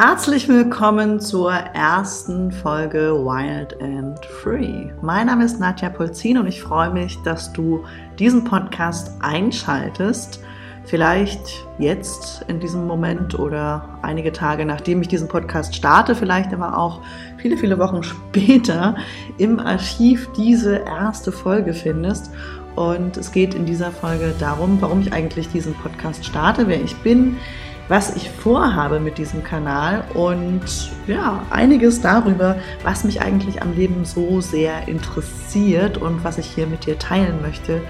Herzlich willkommen zur ersten Folge Wild and Free. Mein Name ist Nadja Polzin und ich freue mich, dass du diesen Podcast einschaltest. Vielleicht jetzt in diesem Moment oder einige Tage nachdem ich diesen Podcast starte, vielleicht aber auch viele, viele Wochen später im Archiv diese erste Folge findest. Und es geht in dieser Folge darum, warum ich eigentlich diesen Podcast starte, wer ich bin, was ich vorhabe mit diesem Kanal und ja, einiges darüber, was mich eigentlich am Leben so sehr interessiert und was ich hier mit dir teilen möchte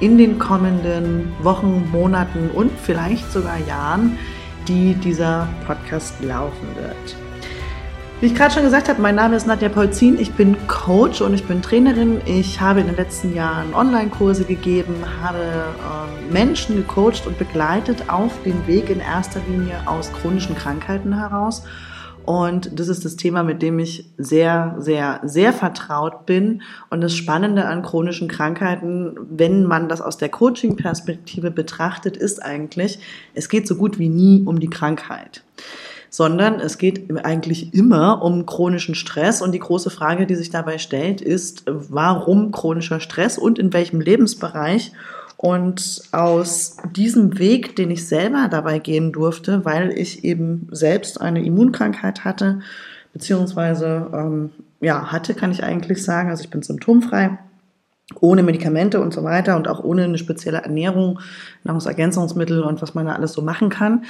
in den kommenden Wochen, Monaten und vielleicht sogar Jahren, die dieser Podcast laufen wird. Wie ich gerade schon gesagt habe, mein Name ist Nadja Polzin, ich bin Coach und ich bin Trainerin. Ich habe in den letzten Jahren Online-Kurse gegeben, habe äh, Menschen gecoacht und begleitet auf dem Weg in erster Linie aus chronischen Krankheiten heraus. Und das ist das Thema, mit dem ich sehr, sehr, sehr vertraut bin. Und das Spannende an chronischen Krankheiten, wenn man das aus der Coaching-Perspektive betrachtet, ist eigentlich, es geht so gut wie nie um die Krankheit sondern es geht eigentlich immer um chronischen Stress. Und die große Frage, die sich dabei stellt, ist, warum chronischer Stress und in welchem Lebensbereich? Und aus diesem Weg, den ich selber dabei gehen durfte, weil ich eben selbst eine Immunkrankheit hatte, beziehungsweise ähm, ja, hatte, kann ich eigentlich sagen, also ich bin symptomfrei, ohne Medikamente und so weiter und auch ohne eine spezielle Ernährung, Nahrungsergänzungsmittel und was man da alles so machen kann.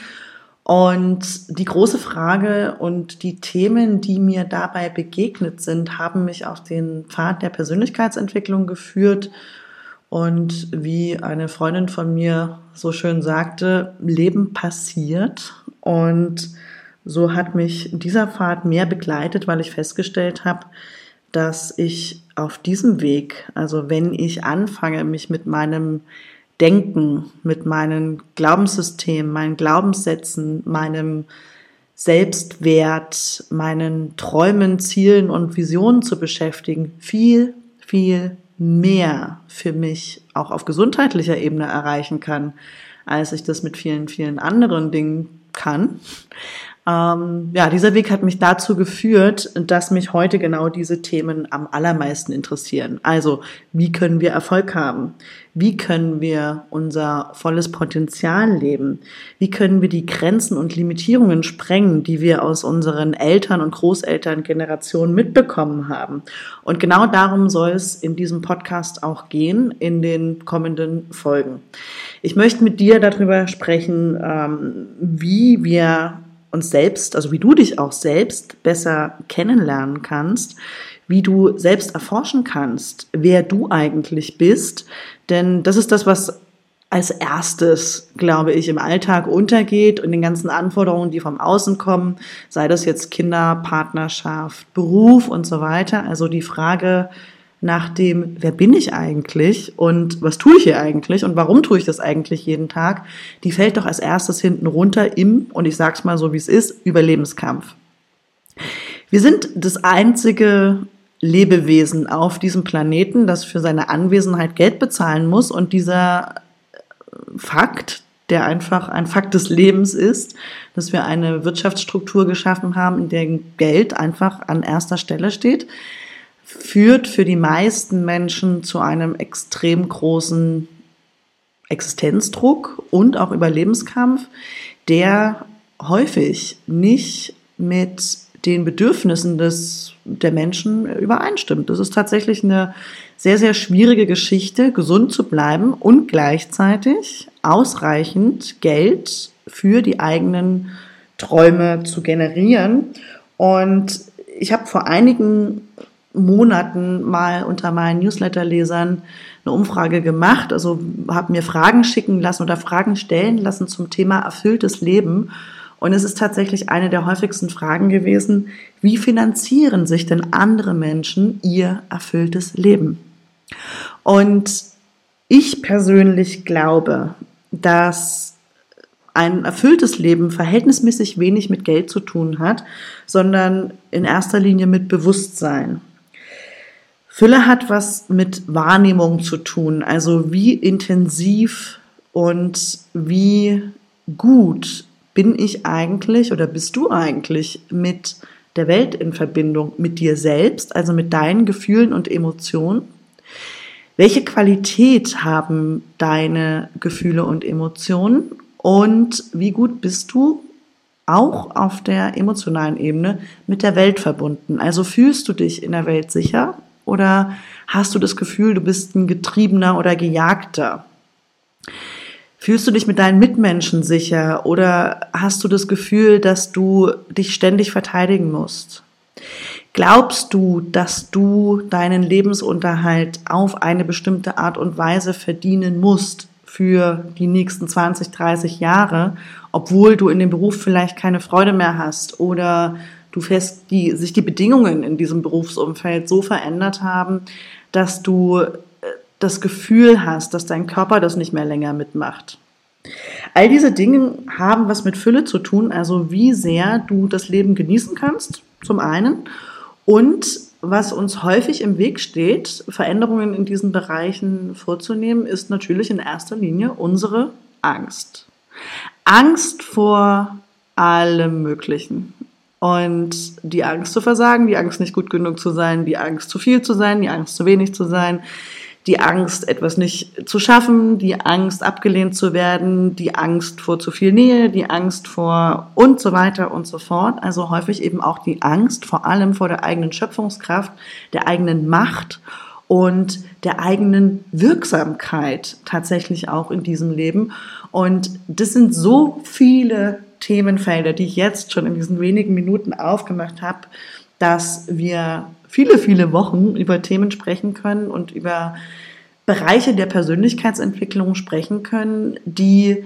Und die große Frage und die Themen, die mir dabei begegnet sind, haben mich auf den Pfad der Persönlichkeitsentwicklung geführt. Und wie eine Freundin von mir so schön sagte, Leben passiert. Und so hat mich dieser Pfad mehr begleitet, weil ich festgestellt habe, dass ich auf diesem Weg, also wenn ich anfange, mich mit meinem Denken, mit meinen Glaubenssystemen, meinen Glaubenssätzen, meinem Selbstwert, meinen Träumen, Zielen und Visionen zu beschäftigen, viel, viel mehr für mich auch auf gesundheitlicher Ebene erreichen kann, als ich das mit vielen, vielen anderen Dingen kann. Ähm, ja, dieser Weg hat mich dazu geführt, dass mich heute genau diese Themen am allermeisten interessieren. Also, wie können wir Erfolg haben? Wie können wir unser volles Potenzial leben? Wie können wir die Grenzen und Limitierungen sprengen, die wir aus unseren Eltern und Großelterngenerationen mitbekommen haben? Und genau darum soll es in diesem Podcast auch gehen, in den kommenden Folgen. Ich möchte mit dir darüber sprechen, ähm, wie wir uns selbst, also wie du dich auch selbst besser kennenlernen kannst, wie du selbst erforschen kannst, wer du eigentlich bist. Denn das ist das, was als erstes, glaube ich, im Alltag untergeht und den ganzen Anforderungen, die vom Außen kommen, sei das jetzt Kinder, Partnerschaft, Beruf und so weiter. Also die Frage, nach dem, wer bin ich eigentlich und was tue ich hier eigentlich und warum tue ich das eigentlich jeden Tag, die fällt doch als erstes hinten runter im, und ich sag's mal so wie es ist, Überlebenskampf. Wir sind das einzige Lebewesen auf diesem Planeten, das für seine Anwesenheit Geld bezahlen muss und dieser Fakt, der einfach ein Fakt des Lebens ist, dass wir eine Wirtschaftsstruktur geschaffen haben, in der Geld einfach an erster Stelle steht, führt für die meisten Menschen zu einem extrem großen Existenzdruck und auch Überlebenskampf, der häufig nicht mit den Bedürfnissen des, der Menschen übereinstimmt. Das ist tatsächlich eine sehr, sehr schwierige Geschichte, gesund zu bleiben und gleichzeitig ausreichend Geld für die eigenen Träume zu generieren. Und ich habe vor einigen Monaten mal unter meinen Newsletter-Lesern eine Umfrage gemacht, also habe mir Fragen schicken lassen oder Fragen stellen lassen zum Thema erfülltes Leben. Und es ist tatsächlich eine der häufigsten Fragen gewesen, wie finanzieren sich denn andere Menschen ihr erfülltes Leben? Und ich persönlich glaube, dass ein erfülltes Leben verhältnismäßig wenig mit Geld zu tun hat, sondern in erster Linie mit Bewusstsein. Fülle hat was mit Wahrnehmung zu tun, also wie intensiv und wie gut bin ich eigentlich oder bist du eigentlich mit der Welt in Verbindung, mit dir selbst, also mit deinen Gefühlen und Emotionen? Welche Qualität haben deine Gefühle und Emotionen? Und wie gut bist du auch auf der emotionalen Ebene mit der Welt verbunden? Also fühlst du dich in der Welt sicher oder hast du das Gefühl, du bist ein Getriebener oder Gejagter? Fühlst du dich mit deinen Mitmenschen sicher oder hast du das Gefühl, dass du dich ständig verteidigen musst? Glaubst du, dass du deinen Lebensunterhalt auf eine bestimmte Art und Weise verdienen musst für die nächsten 20, 30 Jahre, obwohl du in dem Beruf vielleicht keine Freude mehr hast oder du fest die, sich die Bedingungen in diesem Berufsumfeld so verändert haben, dass du äh, das Gefühl hast, dass dein Körper das nicht mehr länger mitmacht. All diese Dinge haben was mit Fülle zu tun, also wie sehr du das Leben genießen kannst, zum einen, und was uns häufig im Weg steht, Veränderungen in diesen Bereichen vorzunehmen, ist natürlich in erster Linie unsere Angst. Angst vor allem Möglichen. Und die Angst zu versagen, die Angst nicht gut genug zu sein, die Angst zu viel zu sein, die Angst zu wenig zu sein, die Angst, etwas nicht zu schaffen, die Angst, abgelehnt zu werden, die Angst vor zu viel Nähe, die Angst vor und so weiter und so fort. Also häufig eben auch die Angst vor allem vor der eigenen Schöpfungskraft, der eigenen Macht und der eigenen Wirksamkeit tatsächlich auch in diesem Leben. Und das sind so viele Themenfelder, die ich jetzt schon in diesen wenigen Minuten aufgemacht habe, dass wir viele, viele Wochen über Themen sprechen können und über Bereiche der Persönlichkeitsentwicklung sprechen können, die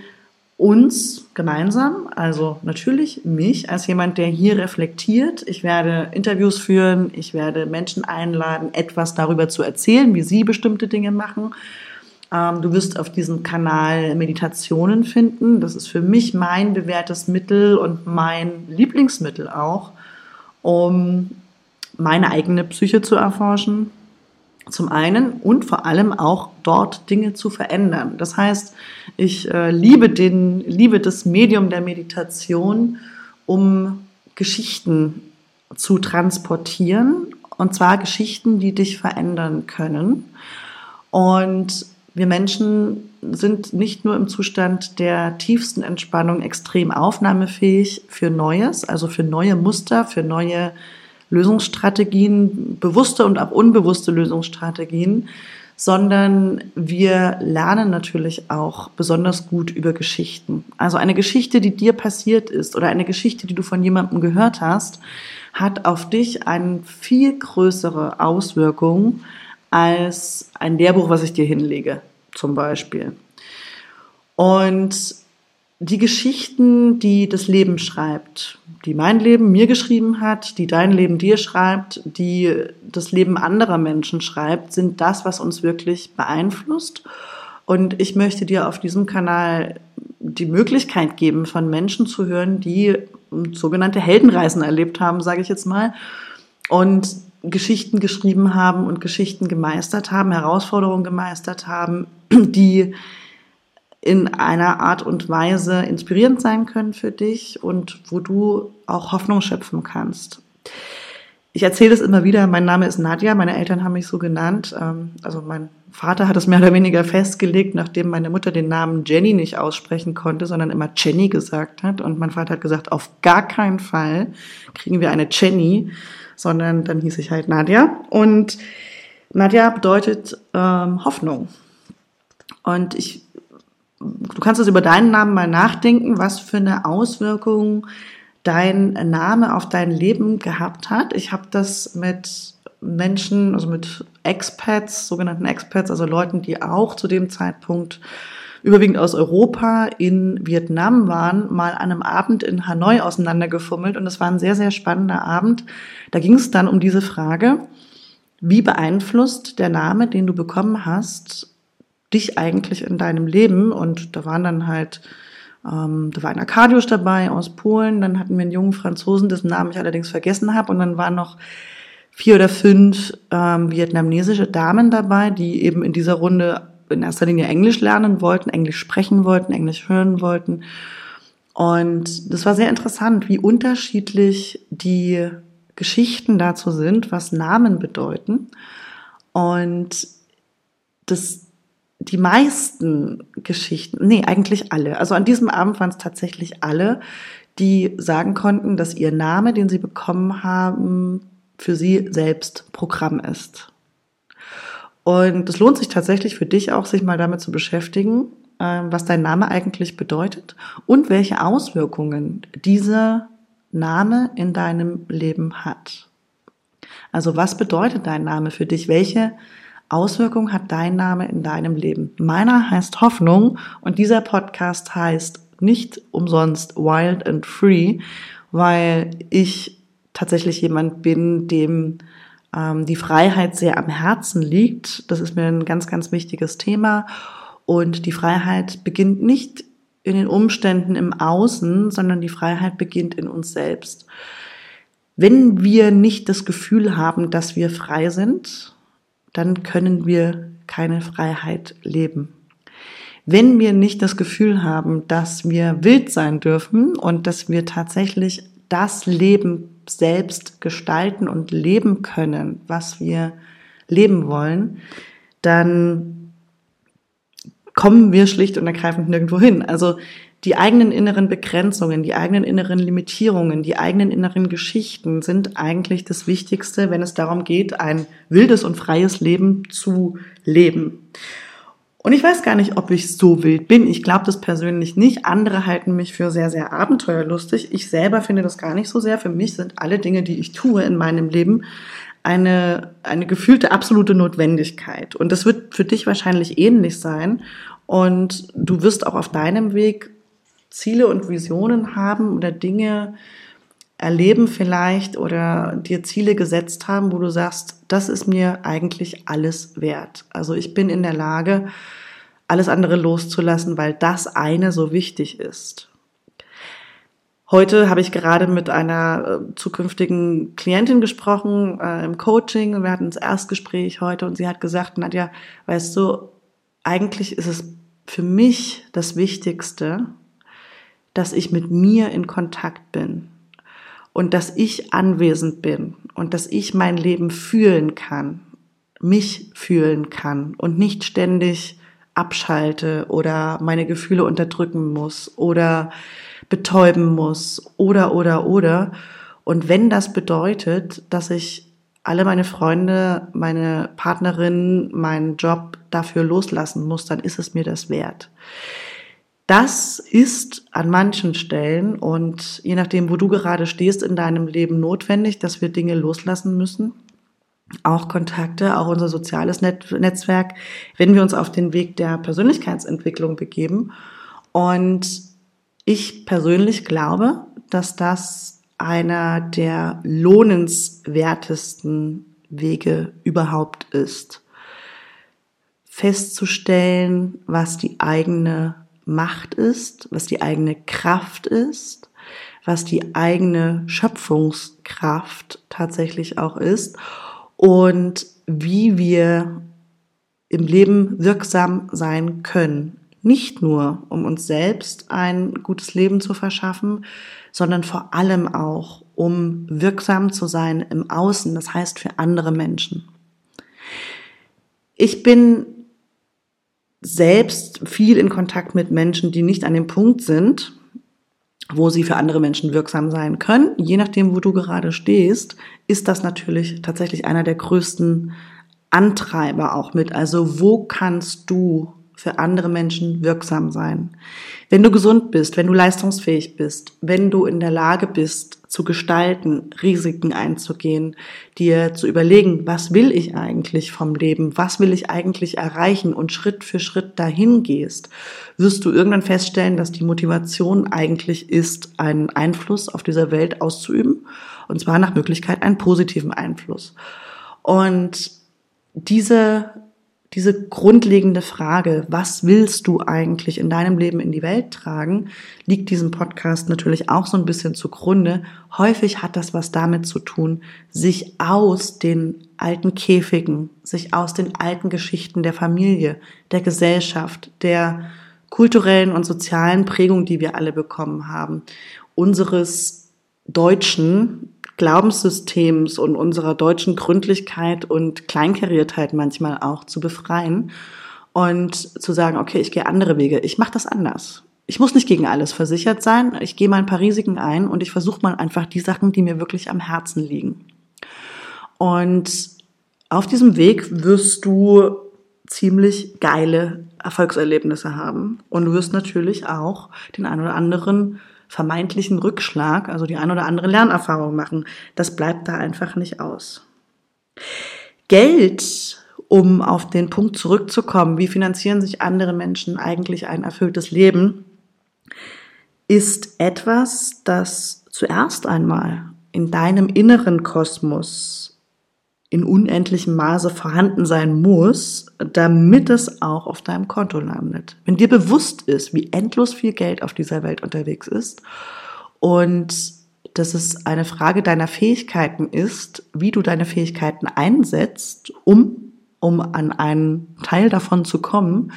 uns gemeinsam, also natürlich mich als jemand, der hier reflektiert. Ich werde Interviews führen, ich werde Menschen einladen, etwas darüber zu erzählen, wie sie bestimmte Dinge machen. Ähm, du wirst auf diesem Kanal Meditationen finden. Das ist für mich mein bewährtes Mittel und mein Lieblingsmittel auch, um meine eigene Psyche zu erforschen, zum einen und vor allem auch dort Dinge zu verändern. Das heißt, ich äh, liebe den, liebe das Medium der Meditation, um Geschichten zu transportieren und zwar Geschichten, die dich verändern können. Und wir Menschen sind nicht nur im Zustand der tiefsten Entspannung extrem aufnahmefähig für Neues, also für neue Muster, für neue Lösungsstrategien, bewusste und auch unbewusste Lösungsstrategien, sondern wir lernen natürlich auch besonders gut über Geschichten. Also eine Geschichte, die dir passiert ist oder eine Geschichte, die du von jemandem gehört hast, hat auf dich eine viel größere Auswirkung als ein Lehrbuch, was ich dir hinlege, zum Beispiel. Und die Geschichten, die das Leben schreibt, die mein Leben mir geschrieben hat, die dein Leben dir schreibt, die das Leben anderer Menschen schreibt, sind das, was uns wirklich beeinflusst. Und ich möchte dir auf diesem Kanal die Möglichkeit geben, von Menschen zu hören, die sogenannte Heldenreisen erlebt haben, sage ich jetzt mal, und Geschichten geschrieben haben und Geschichten gemeistert haben, Herausforderungen gemeistert haben, die in einer Art und Weise inspirierend sein können für dich und wo du auch Hoffnung schöpfen kannst. Ich erzähle es immer wieder, mein Name ist Nadja, meine Eltern haben mich so genannt. Ähm, also mein Vater hat es mehr oder weniger festgelegt, nachdem meine Mutter den Namen Jenny nicht aussprechen konnte, sondern immer Jenny gesagt hat. Und mein Vater hat gesagt, auf gar keinen Fall kriegen wir eine Jenny, sondern dann hieß ich halt Nadja. Und Nadja bedeutet ähm, Hoffnung. Und ich du kannst es über deinen Namen mal nachdenken, was für eine Auswirkung dein Name auf dein Leben gehabt hat. Ich habe das mit Menschen, also mit Expats, sogenannten Expats, also Leuten, die auch zu dem Zeitpunkt überwiegend aus Europa in Vietnam waren, mal an einem Abend in Hanoi auseinandergefummelt und es war ein sehr, sehr spannender Abend. Da ging es dann um diese Frage, wie beeinflusst der Name, den du bekommen hast, dich eigentlich in deinem Leben? Und da waren dann halt, ähm, da war ein Arkadiusz dabei aus Polen, dann hatten wir einen jungen Franzosen, dessen Namen ich allerdings vergessen habe, und dann waren noch vier oder fünf ähm, vietnamesische Damen dabei, die eben in dieser Runde in erster Linie Englisch lernen wollten, Englisch sprechen wollten, Englisch hören wollten. Und das war sehr interessant, wie unterschiedlich die Geschichten dazu sind, was Namen bedeuten. Und das, die meisten Geschichten, nee, eigentlich alle, also an diesem Abend waren es tatsächlich alle, die sagen konnten, dass ihr Name, den sie bekommen haben, für sie selbst Programm ist. Und es lohnt sich tatsächlich für dich auch, sich mal damit zu beschäftigen, ähm, was dein Name eigentlich bedeutet und welche Auswirkungen dieser Name in deinem Leben hat. Also was bedeutet dein Name für dich? Welche Auswirkungen hat dein Name in deinem Leben? Meiner heißt Hoffnung und dieser Podcast heißt nicht umsonst Wild and Free, weil ich tatsächlich jemand bin, dem ähm, die Freiheit sehr am Herzen liegt. Das ist mir ein ganz, ganz wichtiges Thema. Und die Freiheit beginnt nicht in den Umständen im Außen, sondern die Freiheit beginnt in uns selbst. Wenn wir nicht das Gefühl haben, dass wir frei sind, dann können wir keine Freiheit leben. Wenn wir nicht das Gefühl haben, dass wir wild sein dürfen und dass wir tatsächlich das Leben selbst gestalten und leben können, was wir leben wollen, dann kommen wir schlicht und ergreifend nirgendwo hin. Also die eigenen inneren Begrenzungen, die eigenen inneren Limitierungen, die eigenen inneren Geschichten sind eigentlich das Wichtigste, wenn es darum geht, ein wildes und freies Leben zu leben. Und ich weiß gar nicht, ob ich so wild bin. Ich glaube das persönlich nicht. Andere halten mich für sehr, sehr abenteuerlustig. Ich selber finde das gar nicht so sehr. Für mich sind alle Dinge, die ich tue in meinem Leben, eine, eine gefühlte absolute Notwendigkeit. Und das wird für dich wahrscheinlich ähnlich sein. Und du wirst auch auf deinem Weg Ziele und Visionen haben oder Dinge erleben vielleicht oder dir Ziele gesetzt haben, wo du sagst, das ist mir eigentlich alles wert. Also ich bin in der Lage, alles andere loszulassen, weil das eine so wichtig ist. Heute habe ich gerade mit einer äh, zukünftigen Klientin gesprochen äh, im Coaching. Wir hatten das Erstgespräch heute und sie hat gesagt, Nadja, weißt du, eigentlich ist es für mich das Wichtigste, dass ich mit mir in Kontakt bin und dass ich anwesend bin und dass ich mein Leben fühlen kann, mich fühlen kann und nicht ständig abschalte oder meine Gefühle unterdrücken muss oder betäuben muss oder oder oder. Und wenn das bedeutet, dass ich alle meine Freunde, meine Partnerin, meinen Job dafür loslassen muss, dann ist es mir das wert. Das ist an manchen Stellen und je nachdem, wo du gerade stehst in deinem Leben notwendig, dass wir Dinge loslassen müssen. Auch Kontakte, auch unser soziales Netzwerk, wenn wir uns auf den Weg der Persönlichkeitsentwicklung begeben. Und ich persönlich glaube, dass das einer der lohnenswertesten Wege überhaupt ist. Festzustellen, was die eigene Macht ist, was die eigene Kraft ist, was die eigene Schöpfungskraft tatsächlich auch ist und wie wir im Leben wirksam sein können. Nicht nur, um uns selbst ein gutes Leben zu verschaffen, sondern vor allem auch, um wirksam zu sein im Außen, das heißt für andere Menschen. Ich bin selbst viel in Kontakt mit Menschen, die nicht an dem Punkt sind, wo sie für andere Menschen wirksam sein können. Je nachdem, wo du gerade stehst, ist das natürlich tatsächlich einer der größten Antreiber auch mit. Also wo kannst du für andere Menschen wirksam sein? Wenn du gesund bist, wenn du leistungsfähig bist, wenn du in der Lage bist, zu gestalten, Risiken einzugehen, dir zu überlegen, was will ich eigentlich vom Leben, was will ich eigentlich erreichen und Schritt für Schritt dahin gehst, wirst du irgendwann feststellen, dass die Motivation eigentlich ist, einen Einfluss auf dieser Welt auszuüben und zwar nach Möglichkeit einen positiven Einfluss. Und diese diese grundlegende Frage, was willst du eigentlich in deinem Leben in die Welt tragen, liegt diesem Podcast natürlich auch so ein bisschen zugrunde. Häufig hat das was damit zu tun, sich aus den alten Käfigen, sich aus den alten Geschichten der Familie, der Gesellschaft, der kulturellen und sozialen Prägung, die wir alle bekommen haben, unseres deutschen Glaubenssystems und unserer deutschen Gründlichkeit und Kleinkariertheit manchmal auch zu befreien und zu sagen, okay, ich gehe andere Wege, ich mache das anders. Ich muss nicht gegen alles versichert sein, ich gehe mal ein paar Risiken ein und ich versuche mal einfach die Sachen, die mir wirklich am Herzen liegen. Und auf diesem Weg wirst du ziemlich geile Erfolgserlebnisse haben. Und du wirst natürlich auch den ein oder anderen vermeintlichen Rückschlag, also die ein oder andere Lernerfahrung machen. Das bleibt da einfach nicht aus. Geld, um auf den Punkt zurückzukommen, wie finanzieren sich andere Menschen eigentlich ein erfülltes Leben, ist etwas, das zuerst einmal in deinem inneren Kosmos in unendlichem Maße vorhanden sein muss, damit es auch auf deinem Konto landet. Wenn dir bewusst ist, wie endlos viel Geld auf dieser Welt unterwegs ist und dass es eine Frage deiner Fähigkeiten ist, wie du deine Fähigkeiten einsetzt, um, um an einen Teil davon zu kommen,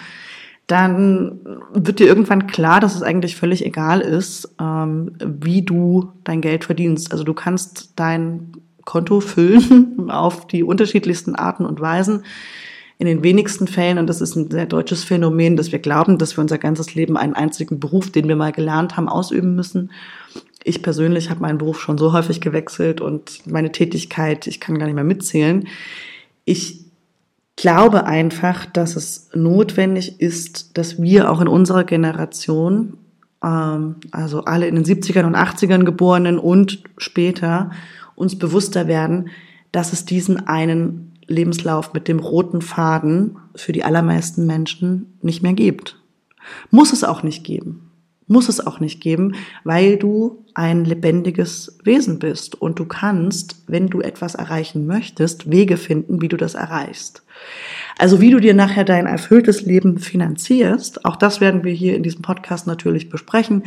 dann wird dir irgendwann klar, dass es eigentlich völlig egal ist, ähm, wie du dein Geld verdienst. Also du kannst dein Konto füllen auf die unterschiedlichsten Arten und Weisen. In den wenigsten Fällen, und das ist ein sehr deutsches Phänomen, dass wir glauben, dass wir unser ganzes Leben einen einzigen Beruf, den wir mal gelernt haben, ausüben müssen. Ich persönlich habe meinen Beruf schon so häufig gewechselt und meine Tätigkeit, ich kann gar nicht mehr mitzählen. Ich glaube einfach, dass es notwendig ist, dass wir auch in unserer Generation, ähm, also alle in den 70ern und 80ern geborenen und später, uns bewusster werden, dass es diesen einen Lebenslauf mit dem roten Faden für die allermeisten Menschen nicht mehr gibt. Muss es auch nicht geben. Muss es auch nicht geben, weil du ein lebendiges Wesen bist und du kannst, wenn du etwas erreichen möchtest, Wege finden, wie du das erreichst. Also wie du dir nachher dein erfülltes Leben finanzierst, auch das werden wir hier in diesem Podcast natürlich besprechen.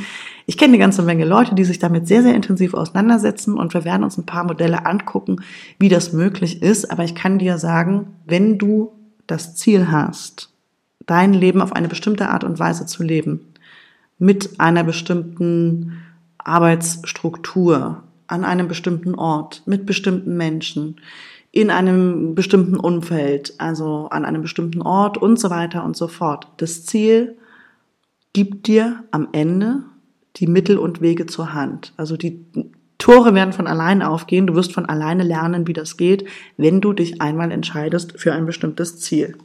Ich kenne eine ganze Menge Leute, die sich damit sehr, sehr intensiv auseinandersetzen und wir werden uns ein paar Modelle angucken, wie das möglich ist. Aber ich kann dir sagen, wenn du das Ziel hast, dein Leben auf eine bestimmte Art und Weise zu leben, mit einer bestimmten Arbeitsstruktur, an einem bestimmten Ort, mit bestimmten Menschen, in einem bestimmten Umfeld, also an einem bestimmten Ort und so weiter und so fort. Das Ziel gibt dir am Ende die Mittel und Wege zur Hand. Also die Tore werden von alleine aufgehen, du wirst von alleine lernen, wie das geht, wenn du dich einmal entscheidest für ein bestimmtes Ziel.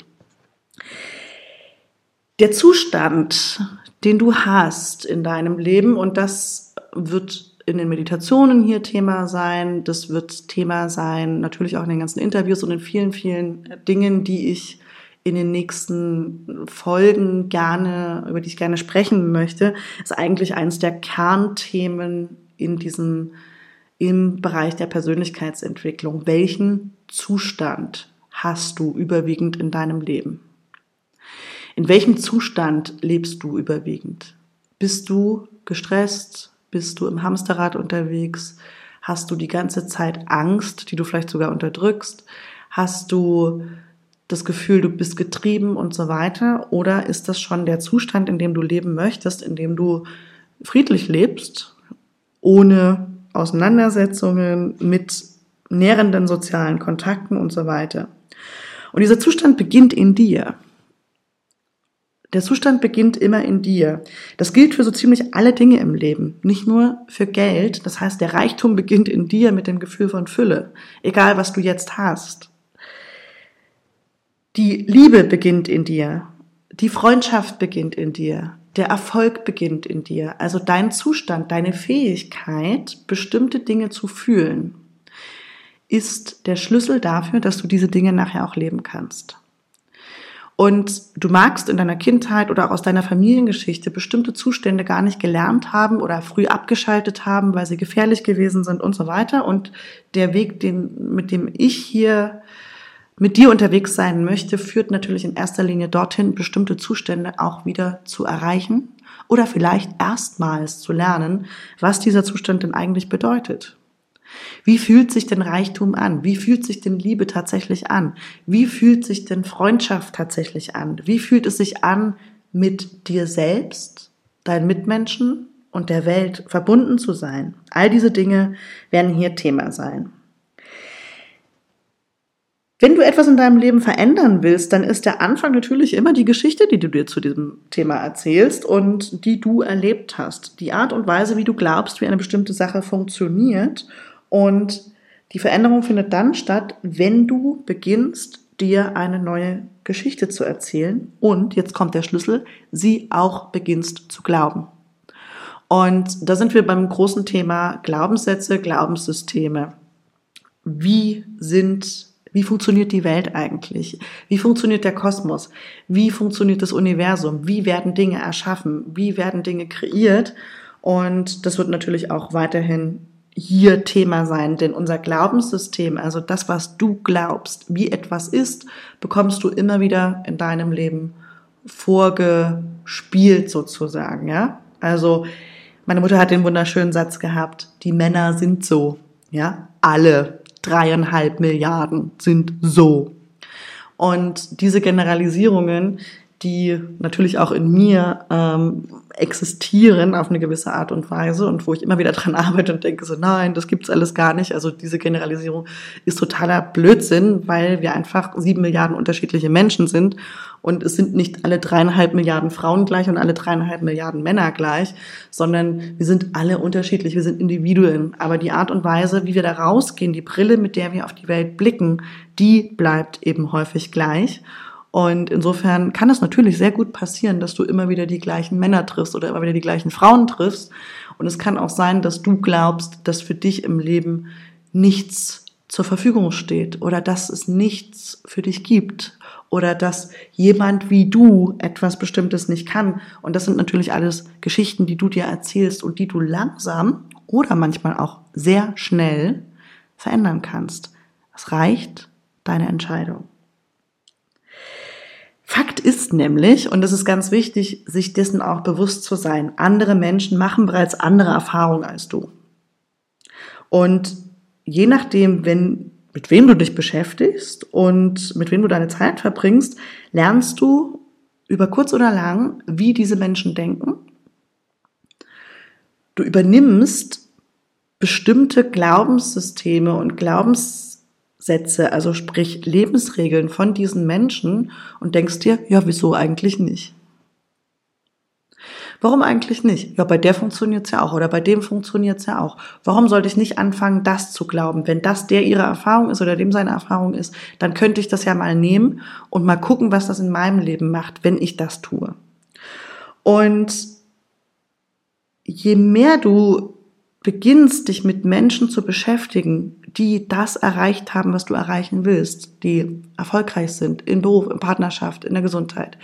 Der Zustand, den du hast in deinem Leben, und das wird in den Meditationen hier Thema sein. Das wird Thema sein, natürlich auch in den ganzen Interviews und in vielen, vielen Dingen, die ich in den nächsten Folgen gerne, über die ich gerne sprechen möchte, ist eigentlich eines der Kernthemen in diesem, im Bereich der Persönlichkeitsentwicklung. Welchen Zustand hast du überwiegend in deinem Leben? In welchem Zustand lebst du überwiegend? Bist du gestresst, bist du im Hamsterrad unterwegs? Hast du die ganze Zeit Angst, die du vielleicht sogar unterdrückst? Hast du das Gefühl, du bist getrieben und so weiter? Oder ist das schon der Zustand, in dem du leben möchtest, in dem du friedlich lebst, ohne Auseinandersetzungen, mit nährenden sozialen Kontakten und so weiter? Und dieser Zustand beginnt in dir. Der Zustand beginnt immer in dir. Das gilt für so ziemlich alle Dinge im Leben, nicht nur für Geld. Das heißt, der Reichtum beginnt in dir mit dem Gefühl von Fülle, egal was du jetzt hast. Die Liebe beginnt in dir, die Freundschaft beginnt in dir, der Erfolg beginnt in dir. Also dein Zustand, deine Fähigkeit, bestimmte Dinge zu fühlen, ist der Schlüssel dafür, dass du diese Dinge nachher auch leben kannst und du magst in deiner Kindheit oder auch aus deiner Familiengeschichte bestimmte Zustände gar nicht gelernt haben oder früh abgeschaltet haben, weil sie gefährlich gewesen sind und so weiter. Und der Weg, den, mit dem ich hier mit dir unterwegs sein möchte, führt natürlich in erster Linie dorthin, bestimmte Zustände auch wieder zu erreichen oder vielleicht erstmals zu lernen, was dieser Zustand denn eigentlich bedeutet. Wie fühlt sich denn Reichtum an? Wie fühlt sich denn Liebe tatsächlich an? Wie fühlt sich denn Freundschaft tatsächlich an? Wie fühlt es sich an, mit dir selbst, deinen Mitmenschen und der Welt verbunden zu sein. All diese Dinge werden hier Thema sein. Wenn du etwas in deinem Leben verändern willst, dann ist der Anfang natürlich immer die Geschichte, die du dir zu diesem Thema erzählst und die du erlebt hast. Die Art und Weise, wie du glaubst, wie eine bestimmte Sache funktioniert. Und die Veränderung findet dann statt, wenn du beginnst, dir eine neue Geschichte zu erzählen und, jetzt kommt der Schlüssel, sie auch beginnst zu glauben. Und da sind wir beim großen Thema Glaubenssätze, Glaubenssysteme. Wie sind wie funktioniert die Welt eigentlich? Wie funktioniert der Kosmos? Wie funktioniert das Universum? Wie werden Dinge erschaffen? Wie werden Dinge kreiert? Und das wird natürlich auch weiterhin hier Thema sein, denn unser Glaubenssystem, also das, was du glaubst, wie etwas ist, bekommst du immer wieder in deinem Leben vorgespielt sozusagen, ja? Also, meine Mutter hat den wunderschönen Satz gehabt, die Männer sind so, ja? Alle dreieinhalb Milliarden sind so. Und diese Generalisierungen, die natürlich auch in mir ähm, existieren auf eine gewisse Art und Weise und wo ich immer wieder dran arbeite und denke so, nein, das gibt's alles gar nicht. Also diese Generalisierung ist totaler Blödsinn, weil wir einfach sieben Milliarden unterschiedliche Menschen sind und es sind nicht alle dreieinhalb Milliarden Frauen gleich und alle dreieinhalb Milliarden Männer gleich, sondern wir sind alle unterschiedlich, wir sind Individuen. Aber die Art und Weise, wie wir da rausgehen, die Brille, mit der wir auf die Welt blicken, die bleibt eben häufig gleich. Und insofern kann es natürlich sehr gut passieren, dass du immer wieder die gleichen Männer triffst oder immer wieder die gleichen Frauen triffst. Und es kann auch sein, dass du glaubst, dass für dich im Leben nichts zur Verfügung steht oder dass es nichts für dich gibt oder dass jemand wie du etwas Bestimmtes nicht kann. Und das sind natürlich alles Geschichten, die du dir erzählst und die du langsam oder manchmal auch sehr schnell verändern kannst. Es reicht deine Entscheidung. Fakt ist nämlich, und es ist ganz wichtig, sich dessen auch bewusst zu sein, andere Menschen machen bereits andere Erfahrungen als du. Und je nachdem, wenn, mit wem du dich beschäftigst und mit wem du deine Zeit verbringst, lernst du über kurz oder lang, wie diese Menschen denken. Du übernimmst bestimmte Glaubenssysteme und Glaubens Sätze, also sprich Lebensregeln von diesen Menschen und denkst dir, ja, wieso eigentlich nicht? Warum eigentlich nicht? Ja, bei der funktioniert's ja auch oder bei dem funktioniert's ja auch. Warum sollte ich nicht anfangen, das zu glauben? Wenn das der ihre Erfahrung ist oder dem seine Erfahrung ist, dann könnte ich das ja mal nehmen und mal gucken, was das in meinem Leben macht, wenn ich das tue. Und je mehr du beginnst, dich mit Menschen zu beschäftigen, die das erreicht haben, was du erreichen willst, die erfolgreich sind in Beruf, in Partnerschaft, in der Gesundheit,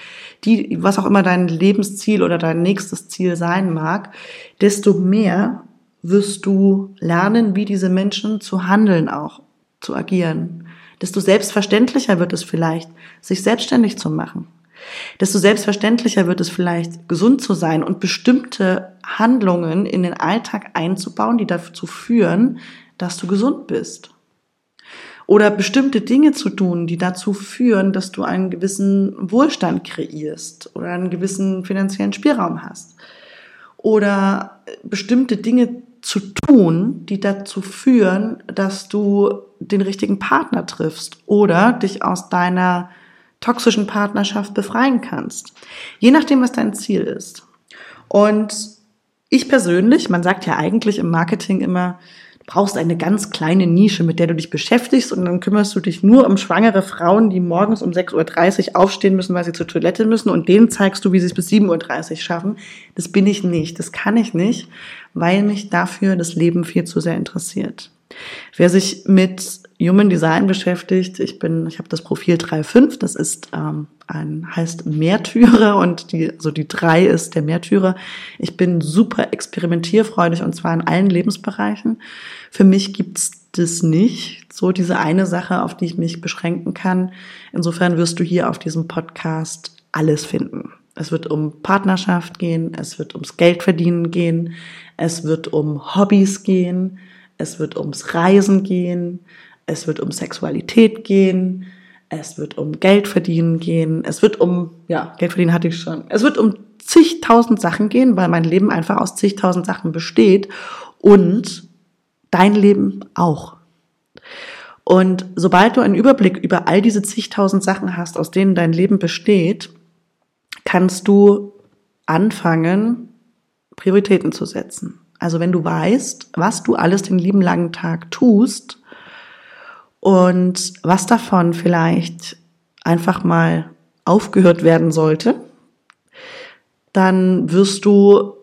die, was auch immer dein Lebensziel oder dein nächstes Ziel sein mag, desto mehr wirst du lernen, wie diese Menschen zu handeln auch, zu agieren. Desto selbstverständlicher wird es vielleicht, sich selbstständig zu machen desto selbstverständlicher wird es vielleicht, gesund zu sein und bestimmte Handlungen in den Alltag einzubauen, die dazu führen, dass du gesund bist. Oder bestimmte Dinge zu tun, die dazu führen, dass du einen gewissen Wohlstand kreierst oder einen gewissen finanziellen Spielraum hast. Oder bestimmte Dinge zu tun, die dazu führen, dass du den richtigen Partner triffst oder dich aus deiner toxischen Partnerschaft befreien kannst. Je nachdem, was dein Ziel ist. Und ich persönlich, man sagt ja eigentlich im Marketing immer, du brauchst eine ganz kleine Nische, mit der du dich beschäftigst und dann kümmerst du dich nur um schwangere Frauen, die morgens um 6.30 Uhr aufstehen müssen, weil sie zur Toilette müssen und denen zeigst du, wie sie es bis 7.30 Uhr schaffen. Das bin ich nicht, das kann ich nicht, weil mich dafür das Leben viel zu sehr interessiert. Wer sich mit Human Design beschäftigt, ich bin, ich habe das Profil 3.5, das ist ähm, ein heißt Märtyrer und die, also die 3 ist der Märtyrer. Ich bin super experimentierfreudig und zwar in allen Lebensbereichen. Für mich gibt's das nicht, so diese eine Sache, auf die ich mich beschränken kann. Insofern wirst du hier auf diesem Podcast alles finden. Es wird um Partnerschaft gehen, es wird ums Geldverdienen gehen, es wird um Hobbys gehen, es wird ums Reisen gehen, es wird um Sexualität gehen, es wird um Geld verdienen gehen, es wird um, ja, Geld verdienen hatte ich schon, es wird um zigtausend Sachen gehen, weil mein Leben einfach aus zigtausend Sachen besteht und dein Leben auch. Und sobald du einen Überblick über all diese zigtausend Sachen hast, aus denen dein Leben besteht, kannst du anfangen, Prioritäten zu setzen. Also wenn du weißt, was du alles den lieben langen Tag tust und was davon vielleicht einfach mal aufgehört werden sollte, dann wirst du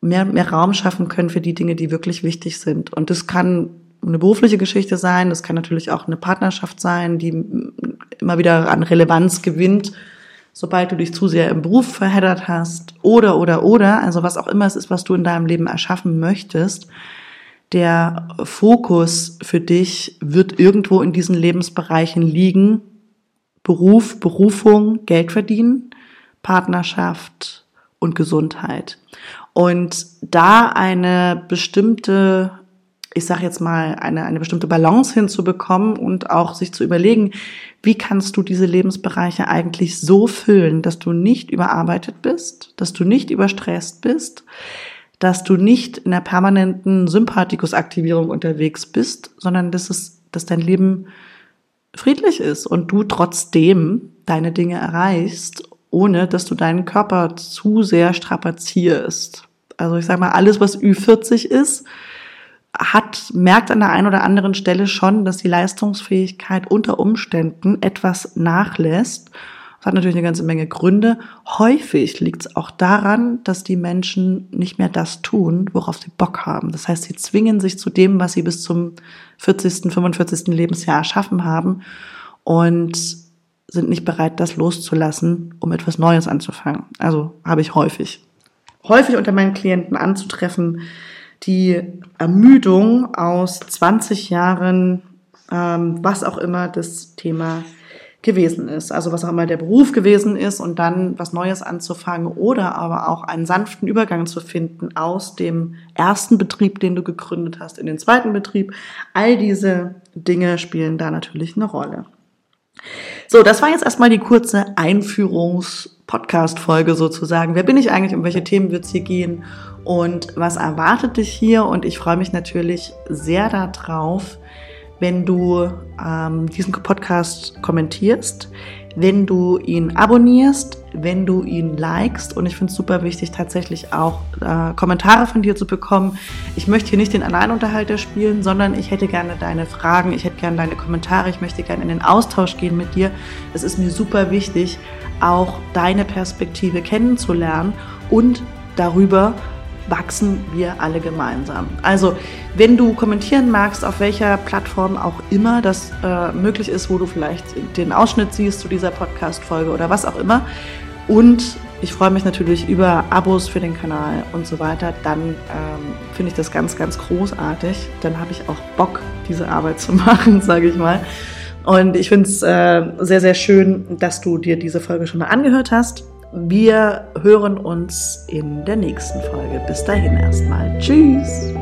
mehr, mehr Raum schaffen können für die Dinge, die wirklich wichtig sind. Und das kann eine berufliche Geschichte sein, das kann natürlich auch eine Partnerschaft sein, die immer wieder an Relevanz gewinnt, sobald du dich zu sehr im Beruf verheddert hast oder, oder, oder, also was auch immer es ist, was du in deinem Leben erschaffen möchtest, der Fokus für dich wird irgendwo in diesen Lebensbereichen liegen. Beruf, Berufung, Geld verdienen, Partnerschaft und Gesundheit. Und da eine bestimmte, ich sage jetzt mal, eine, eine bestimmte Balance hinzubekommen und auch sich zu überlegen, wie kannst du diese Lebensbereiche eigentlich so füllen, dass du nicht überarbeitet bist, dass du nicht überstresst bist, dass du nicht in der permanenten Sympathikusaktivierung unterwegs bist, sondern dass es, dass dein Leben friedlich ist und du trotzdem deine Dinge erreichst, ohne dass du deinen Körper zu sehr strapazierst. Also ich sage mal, alles, was Ü40 ist, hat, merkt an der einen oder anderen Stelle schon, dass die Leistungsfähigkeit unter Umständen etwas nachlässt das hat natürlich eine ganze Menge Gründe. Häufig liegt es auch daran, dass die Menschen nicht mehr das tun, worauf sie Bock haben. Das heißt, sie zwingen sich zu dem, was sie bis zum 40., 45. Lebensjahr erschaffen haben und sind nicht bereit, das loszulassen, um etwas Neues anzufangen. Also habe ich häufig. Häufig unter meinen Klienten anzutreffen, die Ermüdung aus 20 Jahren, ähm, was auch immer das Thema gewesen ist. Also was auch immer der Beruf gewesen ist und dann was Neues anzufangen oder aber auch einen sanften Übergang zu finden aus dem ersten Betrieb, den du gegründet hast, in den zweiten Betrieb. All diese Dinge spielen da natürlich eine Rolle. So, das war jetzt erstmal die kurze Einführungs-Podcast-Folge sozusagen. Wer bin ich eigentlich, um welche Themen wird es hier gehen und was erwartet dich hier? Und ich freue mich natürlich sehr darauf, wenn du ähm, diesen Podcast kommentierst, wenn du ihn abonnierst, wenn du ihn likest. Und ich finde es super wichtig, tatsächlich auch äh, Kommentare von dir zu bekommen. Ich möchte hier nicht den Alleinunterhalter spielen, sondern ich hätte gerne deine Fragen, ich hätte gerne deine Kommentare, ich möchte gerne in den Austausch gehen mit dir. Es ist mir super wichtig, auch deine Perspektive kennenzulernen und darüber wachsen wir alle gemeinsam. Also, wenn du kommentieren magst, auf welcher Plattform auch immer das äh, möglich ist, wo du vielleicht den Ausschnitt siehst zu dieser Podcast-Folge oder was auch immer. Und ich freue mich natürlich über Abos für den Kanal und so weiter. Dann ähm, finde ich das ganz, ganz großartig. Dann habe ich auch Bock, diese Arbeit zu machen, sage ich mal. Und ich finde es äh, sehr, sehr schön, dass du dir diese Folge schon mal angehört hast. Wir hören uns in der nächsten Folge. Bis dahin erstmal. Tschüss.